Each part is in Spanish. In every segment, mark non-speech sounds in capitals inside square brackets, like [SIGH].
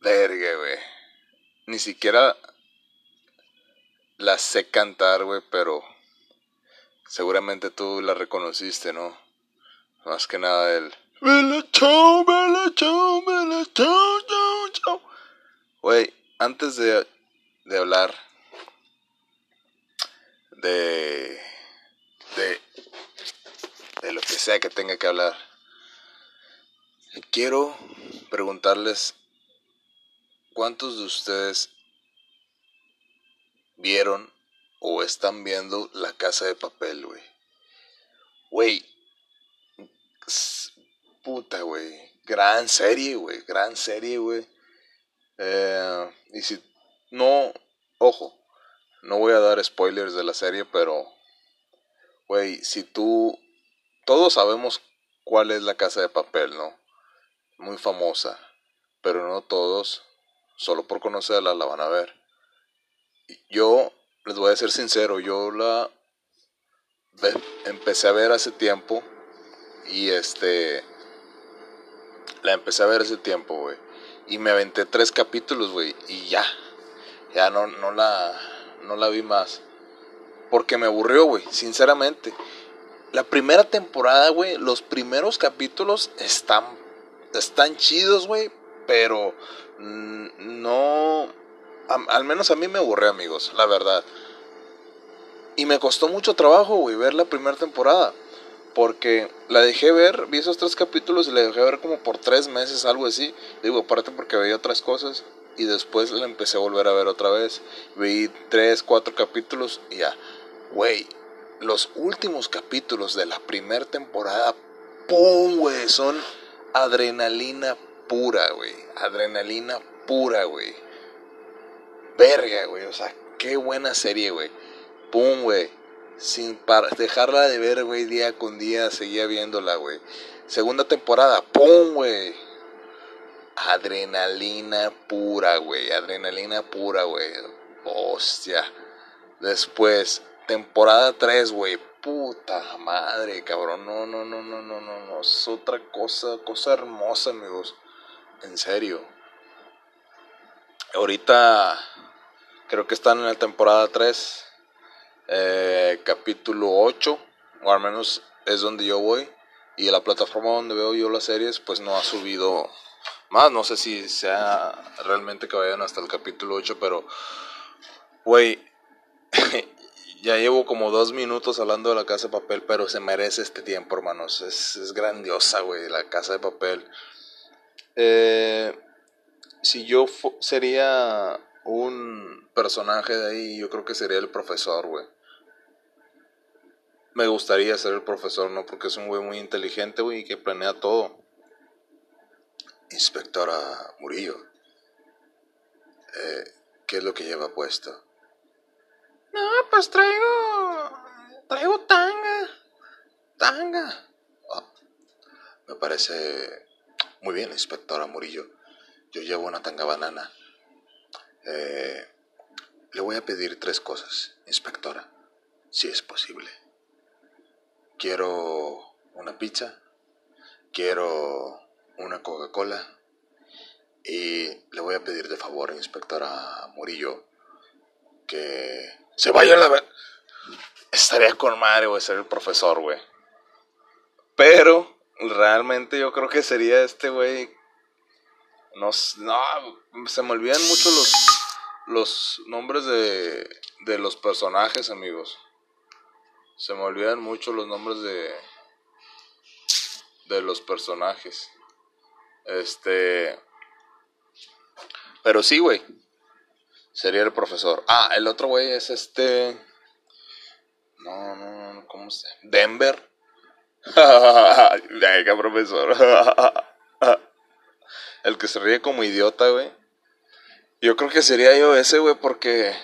Verga, güey. Ni siquiera la sé cantar, güey, pero seguramente tú la reconociste, ¿no? Más que nada el... Güey, antes de, de hablar de, de, de lo que sea que tenga que hablar, quiero preguntarles cuántos de ustedes vieron o están viendo La Casa de Papel, güey. Güey. Puta, güey. Gran serie, güey. Gran serie, güey. Eh, y si no, ojo, no voy a dar spoilers de la serie, pero, güey, si tú, todos sabemos cuál es la casa de papel, ¿no? Muy famosa, pero no todos, solo por conocerla, la van a ver. Yo, les voy a ser sincero, yo la empecé a ver hace tiempo y este, la empecé a ver hace tiempo, güey y me aventé tres capítulos, güey, y ya. Ya no, no, la, no la vi más. Porque me aburrió, güey, sinceramente. La primera temporada, güey, los primeros capítulos están, están chidos, güey, pero no... al menos a mí me aburrió, amigos, la verdad. Y me costó mucho trabajo, güey, ver la primera temporada. Porque la dejé ver, vi esos tres capítulos y la dejé ver como por tres meses, algo así. Digo, aparte porque veía otras cosas. Y después la empecé a volver a ver otra vez. Vi tres, cuatro capítulos y ya. Güey, los últimos capítulos de la primera temporada, ¡pum, güey! Son adrenalina pura, güey. Adrenalina pura, güey. Verga, güey. O sea, qué buena serie, güey. ¡Pum, güey! Sin dejarla de ver, güey, día con día, seguía viéndola, güey. Segunda temporada, ¡pum, güey! Adrenalina pura, güey, adrenalina pura, güey. Hostia. Después, temporada 3, güey. Puta madre, cabrón. No, no, no, no, no, no, no. Es otra cosa, cosa hermosa, amigos. En serio. Ahorita creo que están en la temporada 3 eh, capítulo 8, o al menos es donde yo voy. Y la plataforma donde veo yo las series, pues no ha subido más. No sé si sea realmente que vayan hasta el capítulo 8, pero, güey, [LAUGHS] ya llevo como dos minutos hablando de la casa de papel, pero se merece este tiempo, hermanos. Es, es grandiosa, güey, la casa de papel. Eh, si yo sería un personaje de ahí, yo creo que sería el profesor, güey me gustaría ser el profesor, ¿no? Porque es un güey muy inteligente, güey, y que planea todo. Inspectora Murillo, eh, ¿qué es lo que lleva puesto? No, pues traigo. Traigo tanga. Tanga. Ah, me parece muy bien, inspectora Murillo. Yo llevo una tanga banana. Eh, le voy a pedir tres cosas, inspectora, si es posible quiero una pizza, quiero una Coca-Cola y le voy a pedir de favor, inspectora Murillo, que se vaya a la... Estaría con madre, güey, ser el profesor, güey. Pero realmente yo creo que sería este, güey. No, no, se me olvidan mucho los, los nombres de, de los personajes, amigos. Se me olvidan mucho los nombres de. de los personajes. Este. Pero sí, güey. Sería el profesor. Ah, el otro güey es este. No, no, no, ¿cómo se Denver. [LAUGHS] Venga, profesor. [LAUGHS] el que se ríe como idiota, güey. Yo creo que sería yo ese, güey, porque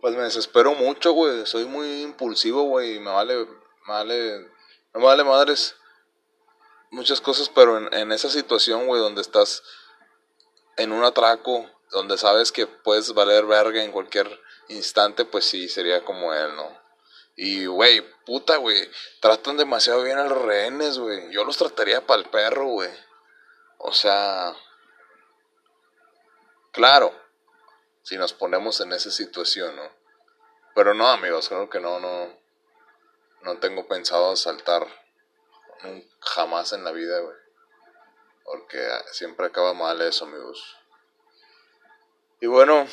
pues me desespero mucho, güey. Soy muy impulsivo, güey. Me vale, me vale, me vale madres muchas cosas, pero en, en esa situación, güey, donde estás en un atraco, donde sabes que puedes valer verga en cualquier instante, pues sí, sería como él, ¿no? Y, güey, puta, güey, tratan demasiado bien a los rehenes, güey. Yo los trataría para el perro, güey. O sea, claro, si nos ponemos en esa situación, ¿no? Pero no, amigos, creo que no, no, no tengo pensado saltar jamás en la vida, güey. Porque siempre acaba mal eso, amigos. Y bueno,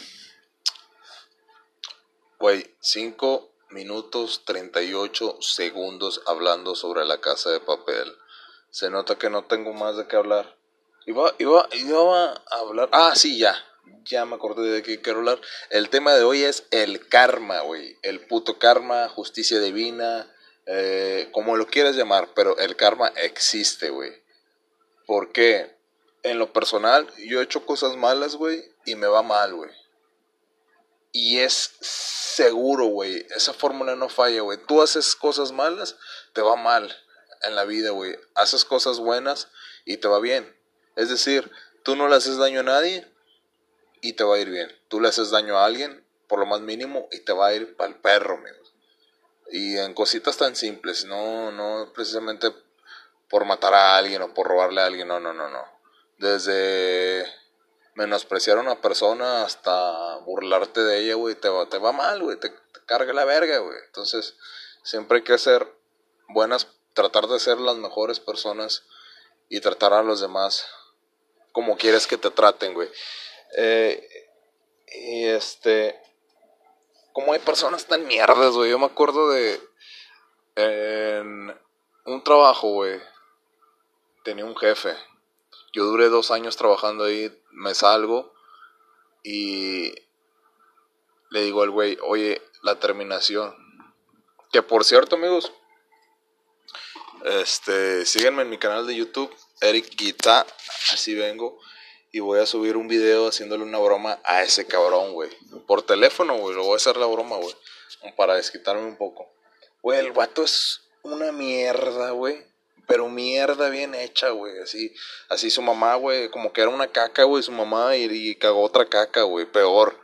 güey, 5 minutos 38 segundos hablando sobre la casa de papel. Se nota que no tengo más de qué hablar. Iba, iba, iba a hablar. Ah, sí, ya. Ya me acordé de qué quiero hablar. El tema de hoy es el karma, güey. El puto karma, justicia divina, eh, como lo quieras llamar, pero el karma existe, güey. ¿Por qué? En lo personal, yo he hecho cosas malas, güey, y me va mal, güey. Y es seguro, güey. Esa fórmula no falla, güey. Tú haces cosas malas, te va mal en la vida, güey. Haces cosas buenas y te va bien. Es decir, tú no le haces daño a nadie y te va a ir bien. Tú le haces daño a alguien, por lo más mínimo, y te va a ir para el perro, amigos. Y en cositas tan simples, no, no precisamente por matar a alguien o por robarle a alguien, no, no, no, no. Desde menospreciar a una persona hasta burlarte de ella, güey, te va, te va mal, güey, te, te, carga la verga, güey. Entonces, siempre hay que ser buenas, tratar de ser las mejores personas y tratar a los demás como quieres que te traten, güey. Eh, y este, como hay personas tan mierdas, güey. Yo me acuerdo de. En un trabajo, güey. Tenía un jefe. Yo duré dos años trabajando ahí. Me salgo. Y. Le digo al güey, oye, la terminación. Que por cierto, amigos. Este, síganme en mi canal de YouTube, Eric Guita, así vengo y voy a subir un video haciéndole una broma a ese cabrón, güey. Por teléfono, güey, lo voy a hacer la broma, güey. Para desquitarme un poco. Güey, el vato es una mierda, güey. Pero mierda bien hecha, güey. Así, así su mamá, güey, como que era una caca, güey, su mamá y, y cagó otra caca, güey. Peor.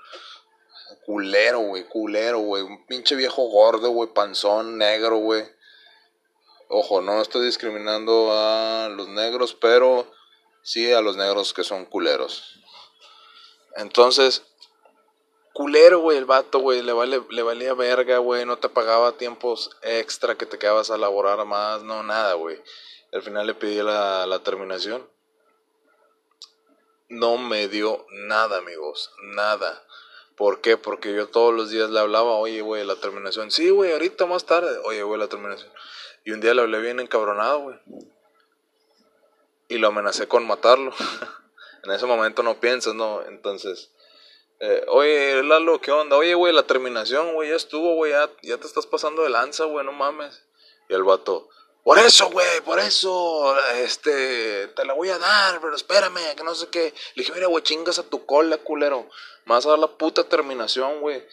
Culero, güey, culero, güey. Un pinche viejo gordo, güey, panzón, negro, güey. Ojo, no estoy discriminando a los negros, pero sí a los negros que son culeros. Entonces, culero, güey, el vato, güey, le, vale, le valía verga, güey, no te pagaba tiempos extra que te quedabas a laborar más, no, nada, güey. Al final le pedí la, la terminación. No me dio nada, amigos, nada. ¿Por qué? Porque yo todos los días le hablaba, oye, güey, la terminación. Sí, güey, ahorita más tarde. Oye, güey, la terminación. Y un día le hablé bien encabronado, güey y lo amenacé con matarlo. [LAUGHS] en ese momento no piensas, ¿no? Entonces, eh, oye, Lalo, ¿qué onda? Oye, güey, la terminación, güey, ya estuvo, güey, ya, ya te estás pasando de lanza, güey, no mames. Y el vato, por eso, güey, por eso, este, te la voy a dar, pero espérame, que no sé qué. Le dije, mira, güey, chingas a tu cola, culero. Me vas a dar la puta terminación, güey.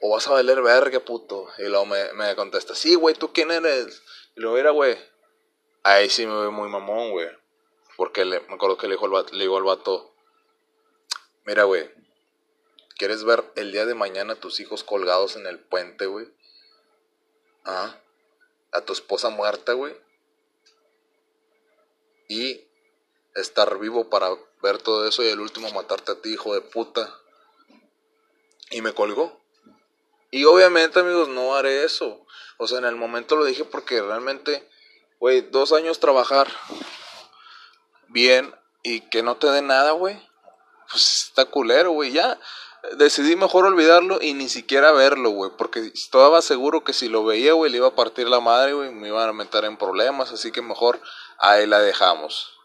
O vas a valer verga, puto. Y luego me, me contesta, sí, güey, ¿tú quién eres? Y luego, mira, güey, ahí sí me ve muy mamón, güey. Porque le, me acuerdo que le dijo, al le digo al vato, mira, güey, ¿quieres ver el día de mañana a tus hijos colgados en el puente, güey? ¿Ah? A tu esposa muerta, güey. Y estar vivo para ver todo eso y el último matarte a ti, hijo de puta. Y me colgó. Y obviamente, amigos, no haré eso. O sea, en el momento lo dije porque realmente, güey, dos años trabajar bien y que no te dé nada, güey, pues está culero, güey. Ya decidí mejor olvidarlo y ni siquiera verlo, güey, porque estaba seguro que si lo veía, güey, le iba a partir la madre, güey, me iban a meter en problemas, así que mejor ahí la dejamos.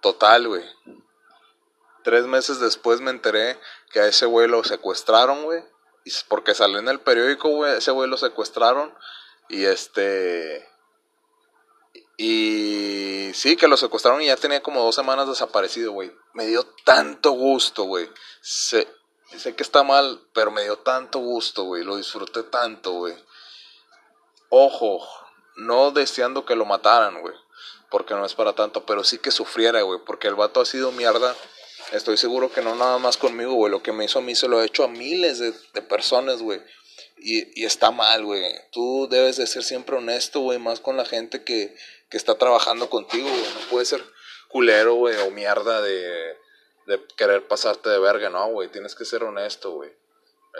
Total, güey. Tres meses después me enteré que a ese güey lo secuestraron, güey. Porque salió en el periódico, güey, ese güey lo secuestraron. Y este y sí, que lo secuestraron y ya tenía como dos semanas desaparecido, güey. Me dio tanto gusto, güey. Sé, que está mal, pero me dio tanto gusto, güey. Lo disfruté tanto, güey. Ojo, no deseando que lo mataran, güey. porque no es para tanto, pero sí que sufriera, güey, porque el vato ha sido mierda. Estoy seguro que no nada más conmigo, güey. Lo que me hizo a mí se lo ha hecho a miles de, de personas, güey. Y, y, está mal, güey. Tú debes de ser siempre honesto, güey, más con la gente que, que está trabajando contigo, güey. No puede ser culero, güey, o mierda de, querer pasarte de verga, no, güey. Tienes que ser honesto, güey.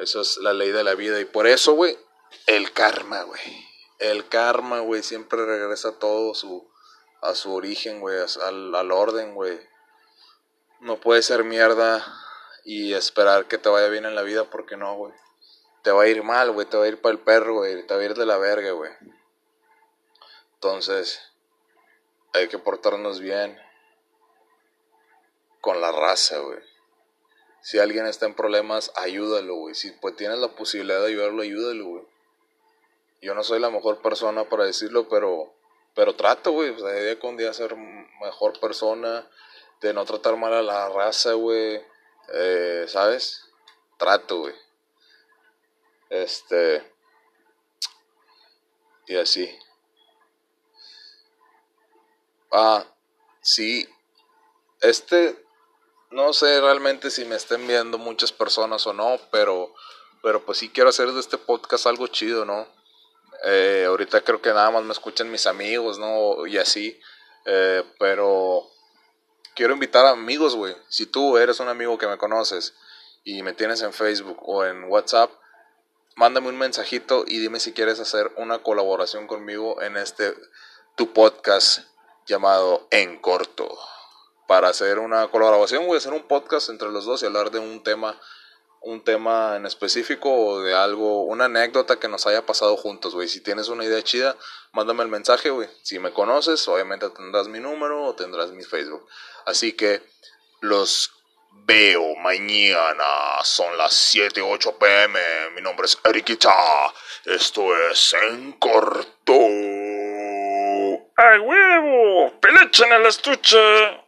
Eso es la ley de la vida. Y por eso, güey, el karma, güey. El karma, güey, siempre regresa todo su, a su origen, güey, al, al orden, güey. No puede ser mierda y esperar que te vaya bien en la vida porque no, güey. Te va a ir mal, güey, te va a ir para el perro, güey, te va a ir de la verga, güey. Entonces, hay que portarnos bien con la raza, güey. Si alguien está en problemas, ayúdalo, güey. Si pues tienes la posibilidad de ayudarlo, ayúdalo, güey. Yo no soy la mejor persona para decirlo, pero pero trato, güey, o sea, de día con día ser mejor persona, de no tratar mal a la raza, güey, eh, ¿sabes? Trato, güey. Este. Y así. Ah, sí. Este. No sé realmente si me estén viendo muchas personas o no, pero. Pero pues sí quiero hacer de este podcast algo chido, ¿no? Eh, ahorita creo que nada más me escuchan mis amigos, ¿no? Y así. Eh, pero quiero invitar a amigos, güey. Si tú eres un amigo que me conoces y me tienes en Facebook o en WhatsApp, mándame un mensajito y dime si quieres hacer una colaboración conmigo en este tu podcast llamado En Corto. Para hacer una colaboración, voy a hacer un podcast entre los dos y hablar de un tema un tema en específico o de algo, una anécdota que nos haya pasado juntos, güey. Si tienes una idea chida, mándame el mensaje, güey. Si me conoces, obviamente tendrás mi número o tendrás mi Facebook. Así que los veo mañana. Son las 7, 8 pm. Mi nombre es Eriquita. Esto es En Corto. ¡Ay, huevo! ¡Pelecha en el estuche!